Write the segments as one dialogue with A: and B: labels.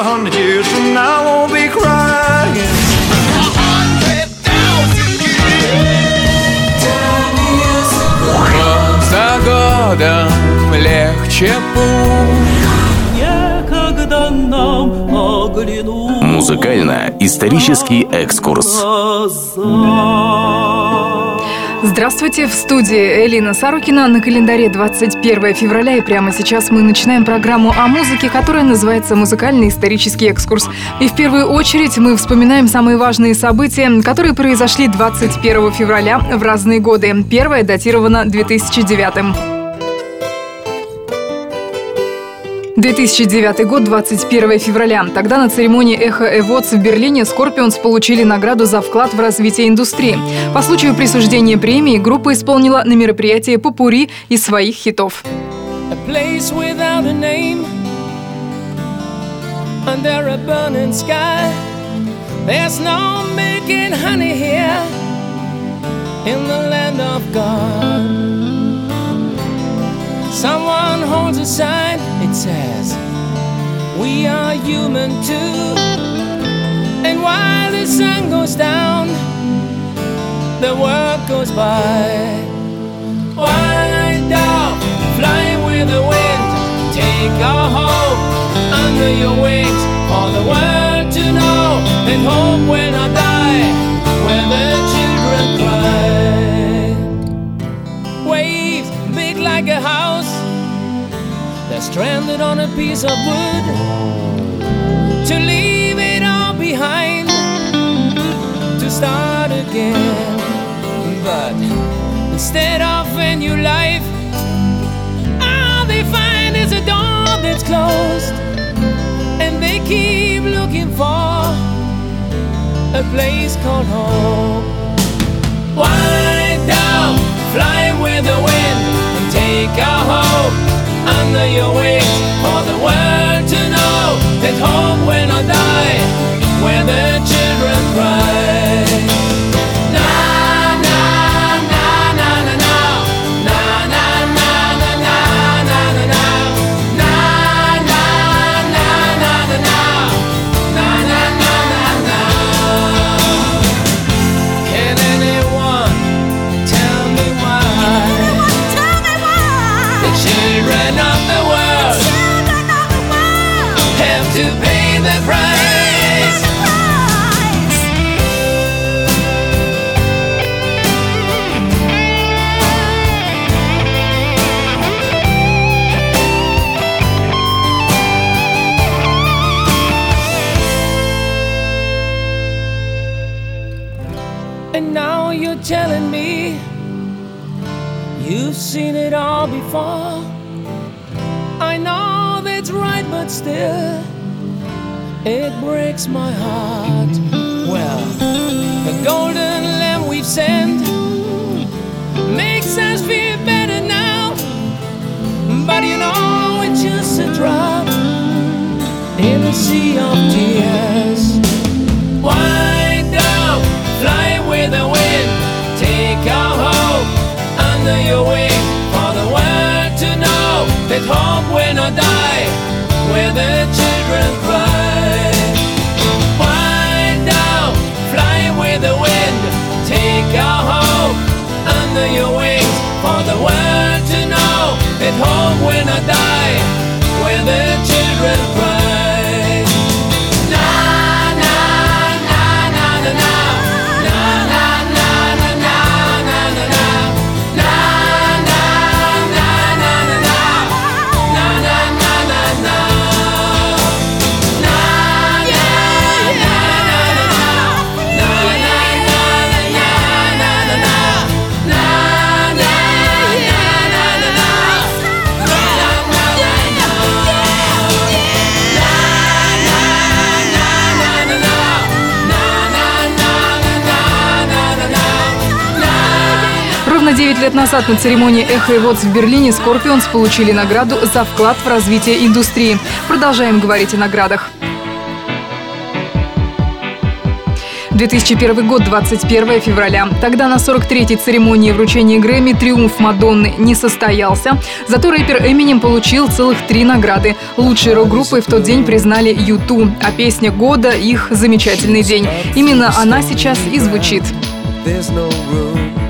A: a hundred years from now, I won't be crying.
B: За годом легче путь
C: Некогда нам оглянуть
D: Музыкально-исторический экскурс.
E: Здравствуйте, в студии Элина Сарукина. На календаре 21 февраля и прямо сейчас мы начинаем программу о музыке, которая называется «Музыкальный исторический экскурс». И в первую очередь мы вспоминаем самые важные события, которые произошли 21 февраля в разные годы. Первое датировано 2009 2009 год, 21 февраля. Тогда на церемонии «Echo Awards» в Берлине Скорпионс получили награду за вклад в развитие индустрии. По случаю присуждения премии группа исполнила на мероприятии попури из своих хитов. In the land of God. Someone holds a sign, it says, We are human too. And while the sun goes down, the world goes by. White dove, fly with the wind, take our hope under your wings for the world to know that hope will not die when the children cry. Waves big like a house stranded on a piece of wood to leave it all behind to start again. But instead of a new life, all they find is a door that's closed, and they keep looking for a place called home. White dove, fly with the wind and take our hope under your wings for the world to know that hope will not die where the children cry. Назад на церемонии «Echo Awards» в Берлине «Scorpions» получили награду за вклад в развитие индустрии. Продолжаем говорить о наградах.
F: 2001 год, 21 февраля. Тогда на 43-й церемонии вручения Грэмми триумф Мадонны не состоялся. Зато рэпер Эминем получил целых три награды. Лучшей рок-группой в тот день признали YouTube, а песня года – их «Замечательный день». Именно она сейчас и звучит. No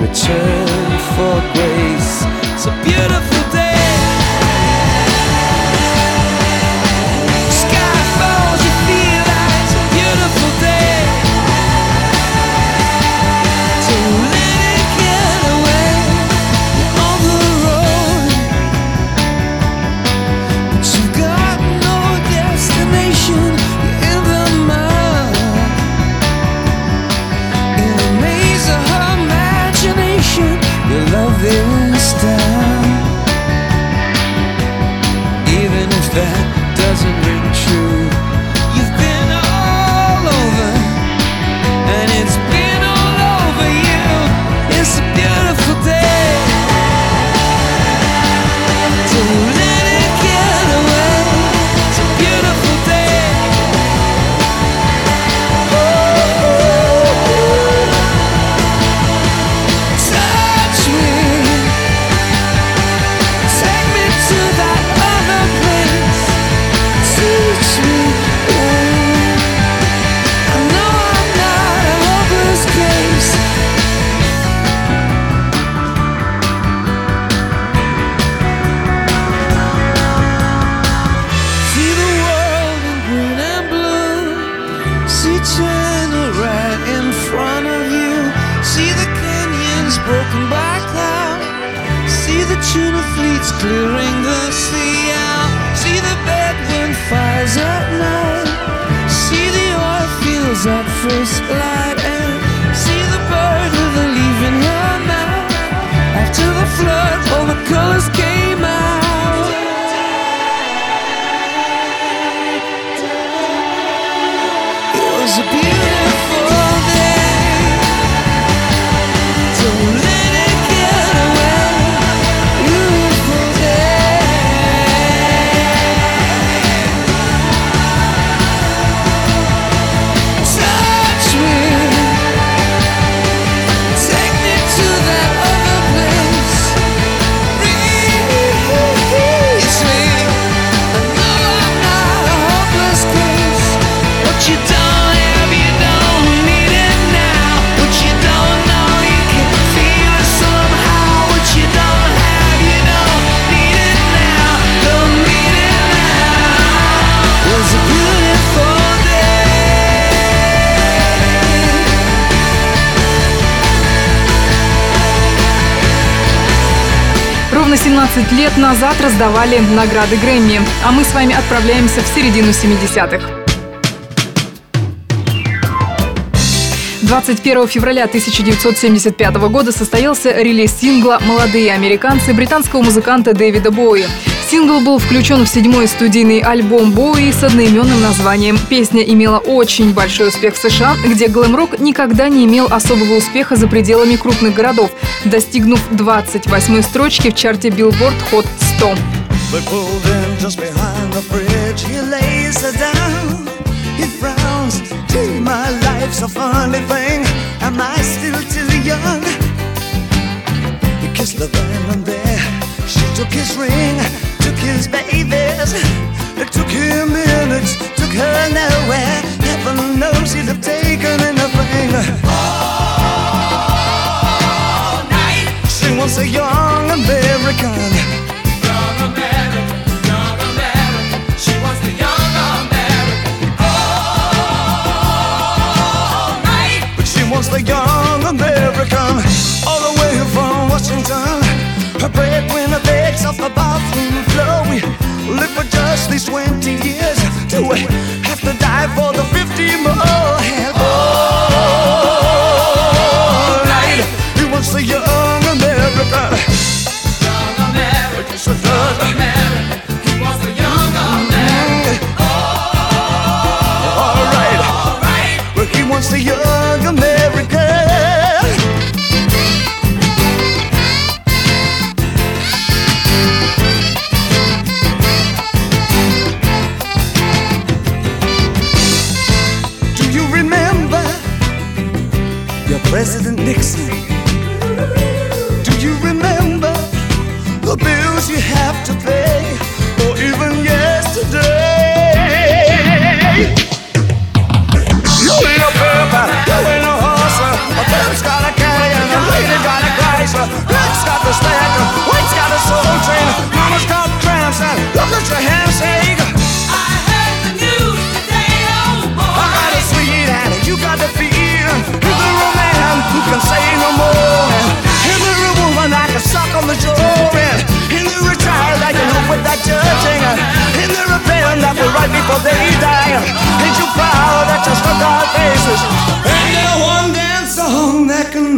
F: return for grace. It's a beautiful day. Ровно 17 лет назад раздавали награды Грэмми, а мы с вами отправляемся в середину 70-х. 21 февраля 1975 года состоялся релиз сингла «Молодые американцы» британского музыканта Дэвида Боуи. Сингл был включен в седьмой студийный альбом Боуи с одноименным названием. Песня имела очень большой успех в США, где глэм-рок никогда не имел особого успеха за пределами крупных городов, достигнув 28 строчки в чарте Billboard Hot 100. She took his ring took his babies. It took him minutes, took her nowhere. Heaven knows he'd have taken anything.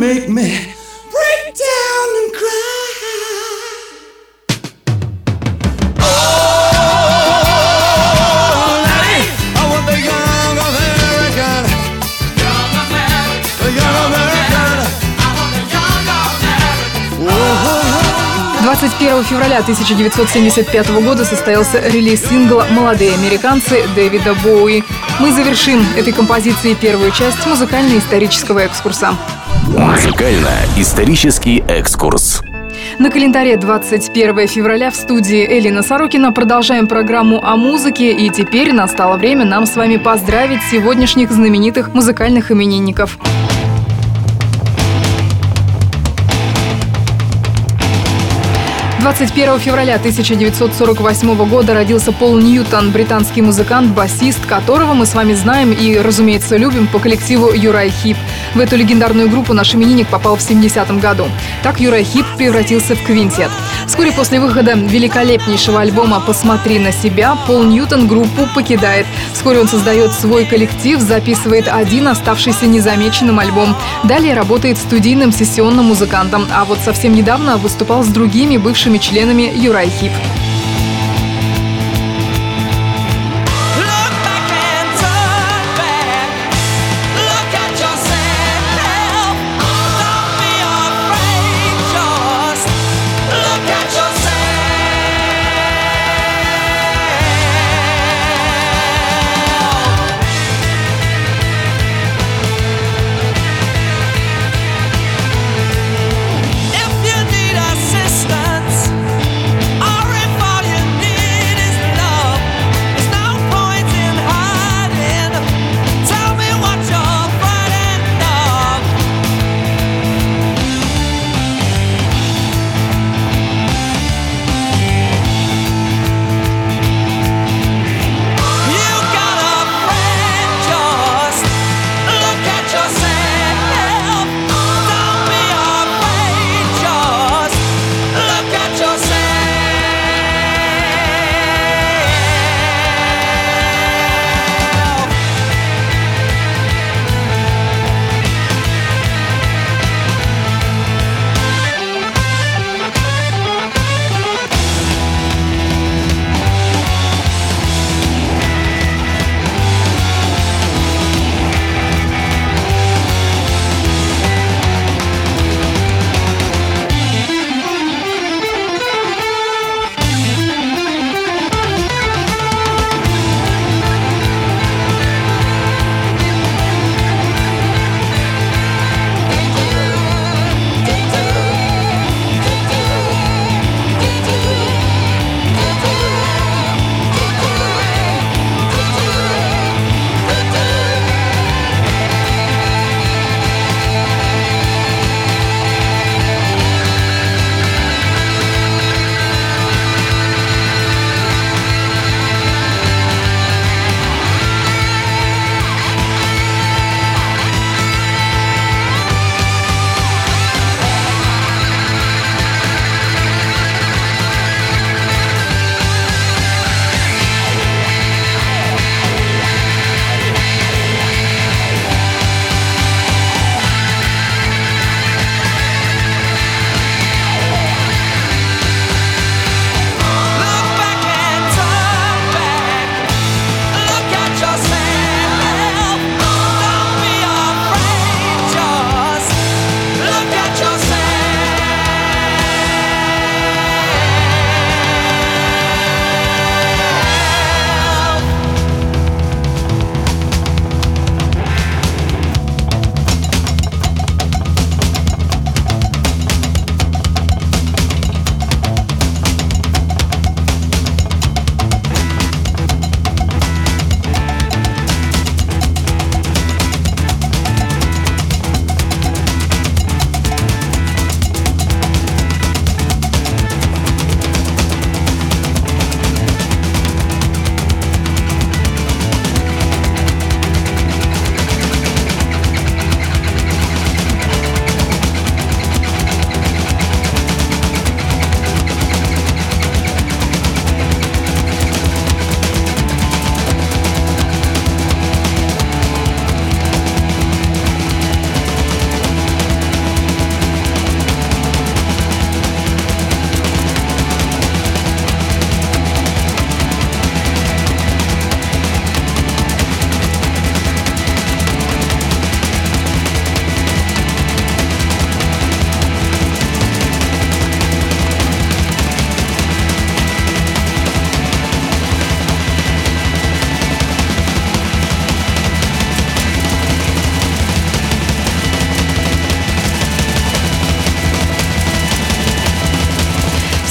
A: Make me break down and cry? Oh, Laddie, I want the young American. The young American.
G: 21 февраля 1975 года состоялся релиз сингла «Молодые американцы» Дэвида Боуи. Мы завершим этой композицией первую часть музыкально-исторического экскурса.
D: Музыкально-исторический экскурс.
G: На календаре 21 февраля в студии Элина Сорокина продолжаем программу о музыке, и теперь настало время нам с вами поздравить сегодняшних знаменитых музыкальных именинников. 21 февраля 1948 года родился Пол Ньютон, британский музыкант, басист, которого мы с вами знаем и, разумеется, любим по коллективу Юрай Хип. В эту легендарную группу наш именинник попал в 70-м году. Так Юрай Хип превратился в квинтет. Вскоре после выхода великолепнейшего альбома «Посмотри на себя» Пол Ньютон группу покидает. Вскоре он создает свой коллектив, записывает один оставшийся незамеченным альбом. Далее работает студийным сессионным музыкантом, а вот совсем недавно выступал с другими бывшими членами Юрай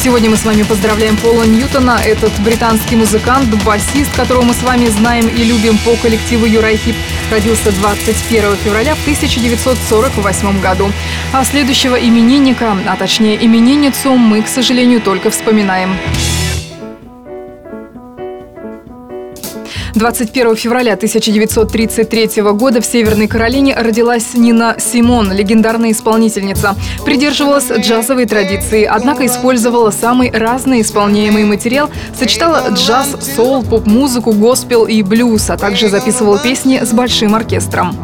G: Сегодня мы с вами поздравляем Пола Ньютона. Этот британский музыкант, басист, которого мы с вами знаем и любим по коллективу Юрай Хип, родился 21 февраля в 1948 году. А следующего именинника, а точнее именинницу, мы, к сожалению, только вспоминаем. 21 февраля 1933 года в Северной Каролине родилась Нина Симон, легендарная исполнительница. Придерживалась джазовой традиции, однако использовала самый разный исполняемый материал, сочетала джаз, соул, поп-музыку, госпел и блюз, а также записывала песни с большим оркестром.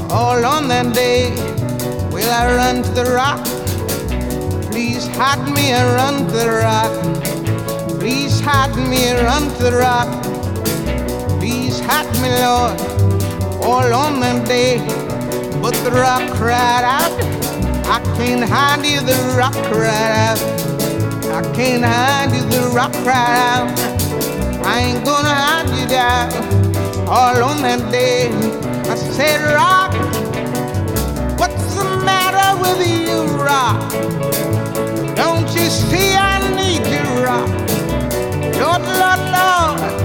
H: Please hide me to the rock. Please hide me, Lord. All on that day, but the rock cried out. I can't hide you, the rock cried out. I can't hide you, the rock cried out. I ain't gonna hide you down. All on that day, I said, Rock, what's the matter with you, Rock? Don't you see I need you, Rock? Lord, Lord, Lord,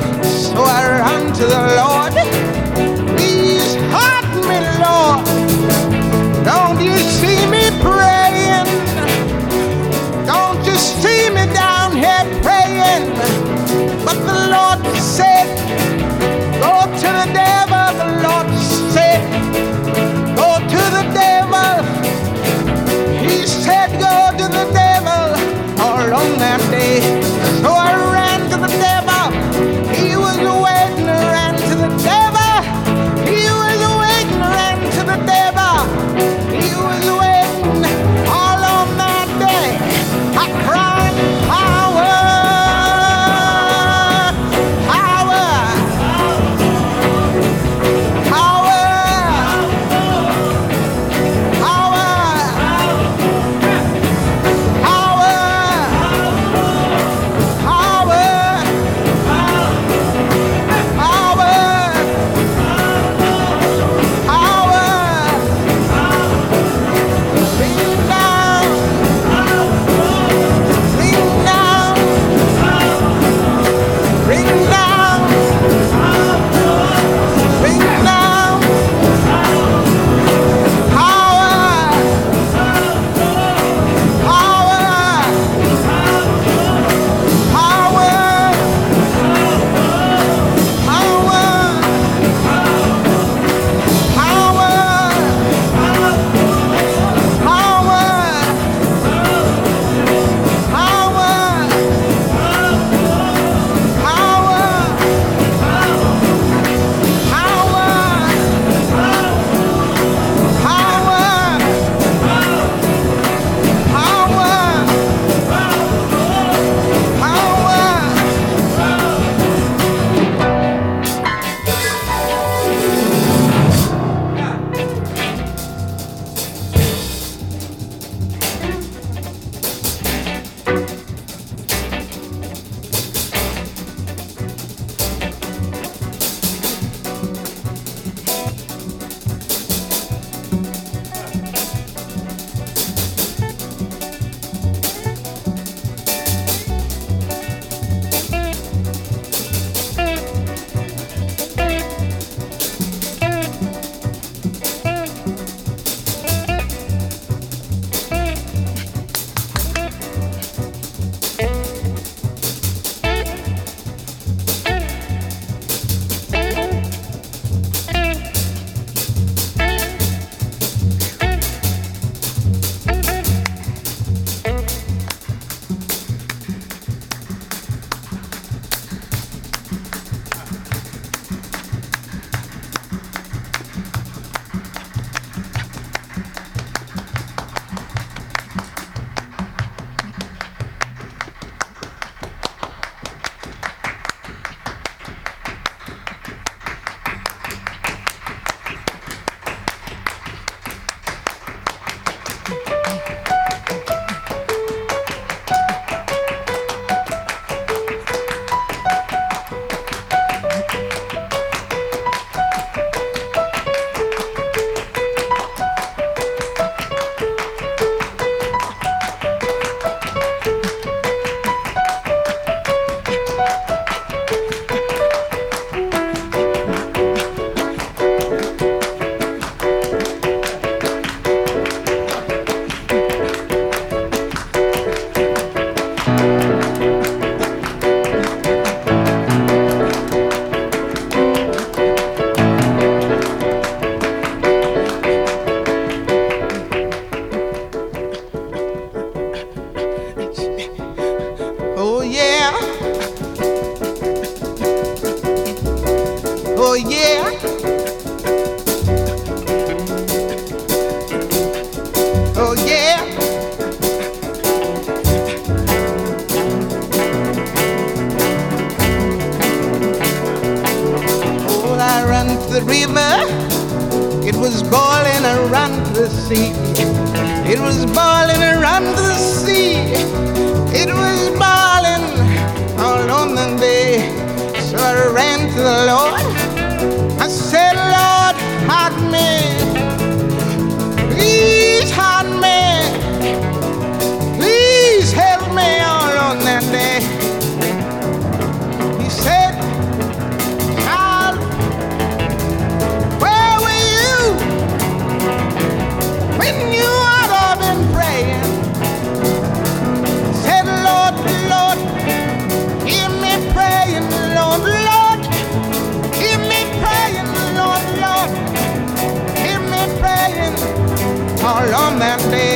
H: So I ran to the Lord. River, it was boiling around the sea. It was boiling around the sea. It was boiling all on the bay. So I ran to the Lord. I said, Lord, hide me. Please hide me. On that day.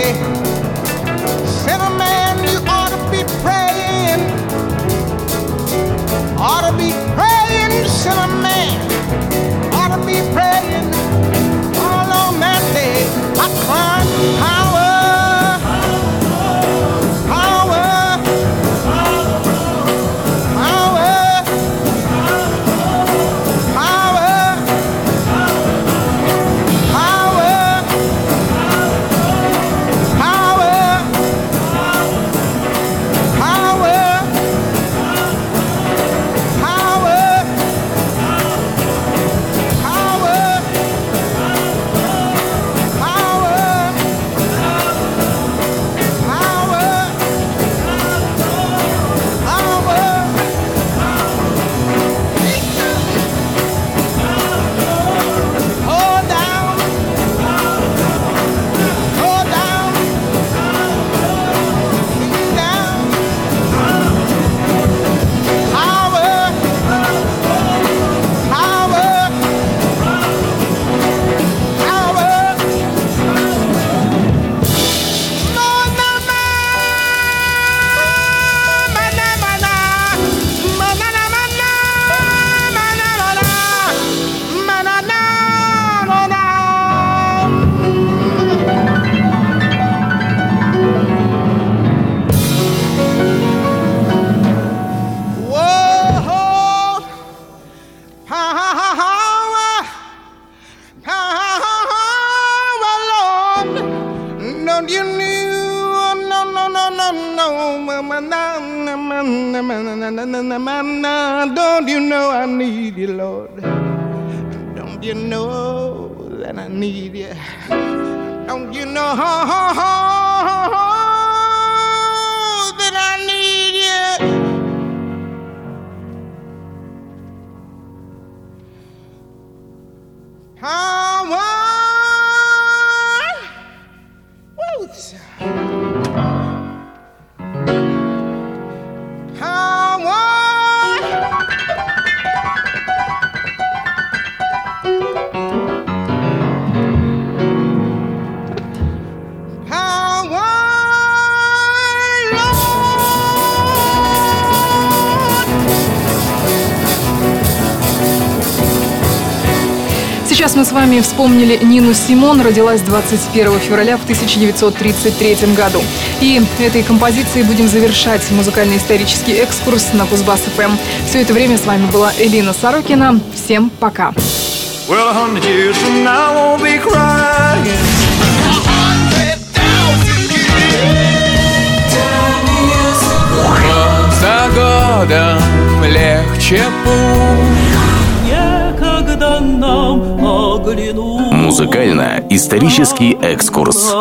H: Power, power, Lord. Don't you knew. No, no, no, no, no. Don't you know I need you, Lord? Don't you know that I need you? Don't you know?
F: Сейчас мы с вами вспомнили Нину Симон, родилась 21 февраля в 1933 году. И этой композицией будем завершать музыкально-исторический экскурс на Кузбасс ФМ. Все это время с вами была Элина Сорокина. Всем пока!
A: Well, a hundred years from now, I won't be crying.
B: За годом легче путь
D: Музыкально-исторический экскурс.